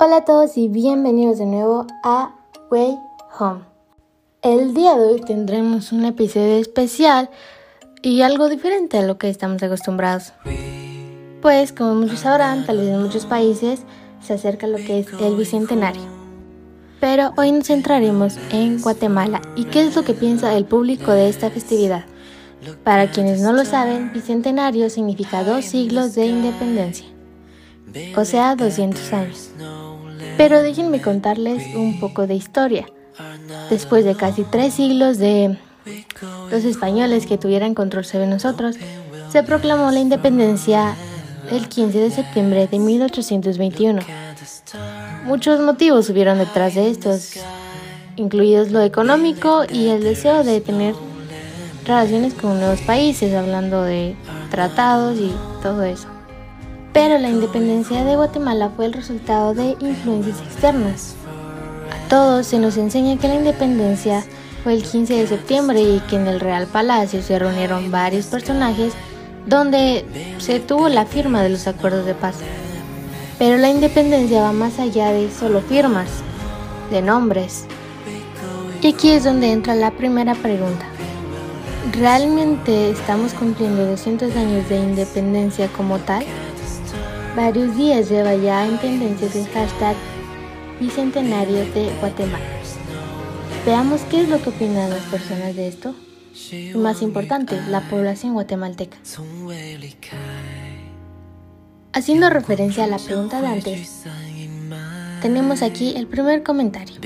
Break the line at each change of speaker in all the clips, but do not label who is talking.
Hola a todos y bienvenidos de nuevo a Way Home. El día de hoy tendremos un episodio especial y algo diferente a lo que estamos acostumbrados. Pues como muchos sabrán, tal vez en muchos países se acerca lo que es el Bicentenario. Pero hoy nos centraremos en Guatemala y qué es lo que piensa el público de esta festividad. Para quienes no lo saben, Bicentenario significa dos siglos de independencia, o sea, 200 años. Pero déjenme contarles un poco de historia. Después de casi tres siglos de los españoles que tuvieran control sobre nosotros, se proclamó la independencia el 15 de septiembre de 1821. Muchos motivos hubieron detrás de estos, incluidos lo económico y el deseo de tener relaciones con nuevos países, hablando de tratados y todo eso. Pero la independencia de Guatemala fue el resultado de influencias externas. A todos se nos enseña que la independencia fue el 15 de septiembre y que en el Real Palacio se reunieron varios personajes donde se tuvo la firma de los acuerdos de paz. Pero la independencia va más allá de solo firmas, de nombres. Y aquí es donde entra la primera pregunta. ¿Realmente estamos cumpliendo 200 años de independencia como tal? Varios días lleva ya en tendencias el hashtag Bicentenario de Guatemala. Veamos qué es lo que opinan las personas de esto. Y más importante, la población guatemalteca. Haciendo referencia a la pregunta de antes, tenemos aquí el primer comentario,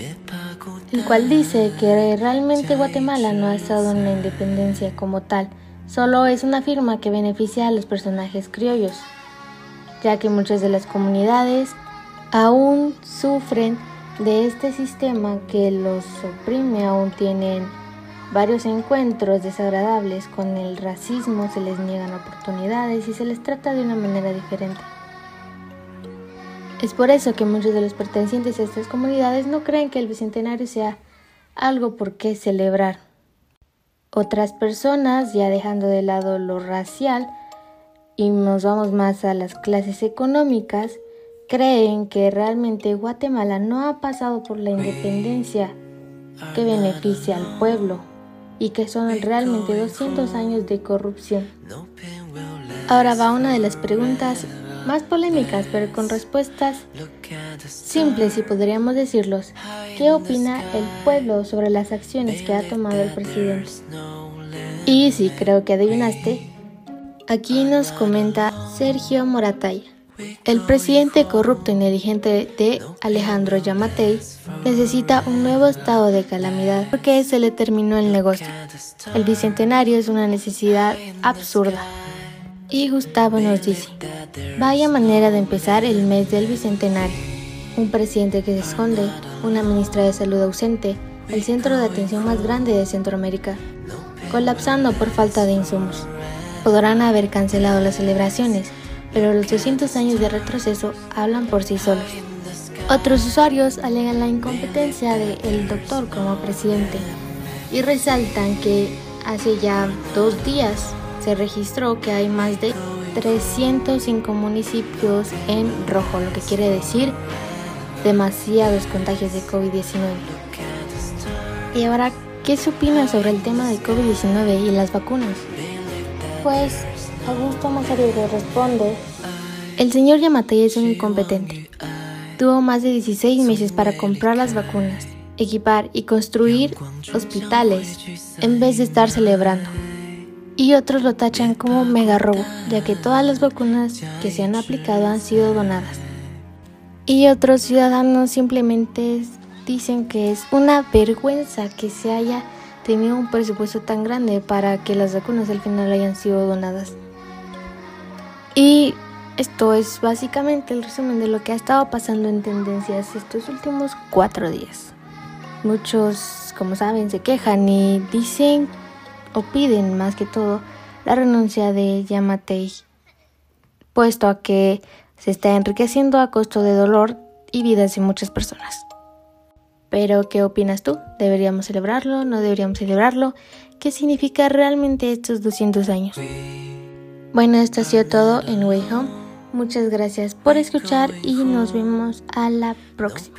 el cual dice que realmente Guatemala no ha estado en la independencia como tal, solo es una firma que beneficia a los personajes criollos ya que muchas de las comunidades aún sufren de este sistema que los oprime, aún tienen varios encuentros desagradables con el racismo, se les niegan oportunidades y se les trata de una manera diferente. Es por eso que muchos de los pertenecientes a estas comunidades no creen que el Bicentenario sea algo por qué celebrar. Otras personas, ya dejando de lado lo racial, y nos vamos más a las clases económicas, creen que realmente Guatemala no ha pasado por la independencia que beneficia al pueblo y que son realmente 200 años de corrupción. Ahora va una de las preguntas más polémicas, pero con respuestas simples y podríamos decirlos. ¿Qué opina el pueblo sobre las acciones que ha tomado el presidente? Y si creo que adivinaste, Aquí nos comenta Sergio Morataya. El presidente corrupto y negligente de Alejandro Yamatei necesita un nuevo estado de calamidad porque se le terminó el negocio. El bicentenario es una necesidad absurda. Y Gustavo nos dice, vaya manera de empezar el mes del bicentenario. Un presidente que se esconde, una ministra de salud ausente, el centro de atención más grande de Centroamérica, colapsando por falta de insumos podrán haber cancelado las celebraciones, pero los 200 años de retroceso hablan por sí solos. Otros usuarios alegan la incompetencia del doctor como presidente y resaltan que hace ya dos días se registró que hay más de 305 municipios en rojo, lo que quiere decir demasiados contagios de COVID-19. Y ahora, ¿qué se opina sobre el tema de COVID-19 y las vacunas? Pues Augusto Mazariego responde, el señor Yamatei es un incompetente. Tuvo más de 16 meses para comprar las vacunas, equipar y construir hospitales en vez de estar celebrando. Y otros lo tachan como mega robo, ya que todas las vacunas que se han aplicado han sido donadas. Y otros ciudadanos simplemente dicen que es una vergüenza que se haya tenía un presupuesto tan grande para que las vacunas al final hayan sido donadas. Y esto es básicamente el resumen de lo que ha estado pasando en tendencias estos últimos cuatro días. Muchos, como saben, se quejan y dicen o piden más que todo la renuncia de Yamatei, puesto a que se está enriqueciendo a costo de dolor y vidas de muchas personas. Pero, ¿qué opinas tú? ¿Deberíamos celebrarlo? ¿No deberíamos celebrarlo? ¿Qué significa realmente estos 200 años? Bueno, esto ha sido todo en Way Home. Muchas gracias por escuchar y nos vemos a la próxima.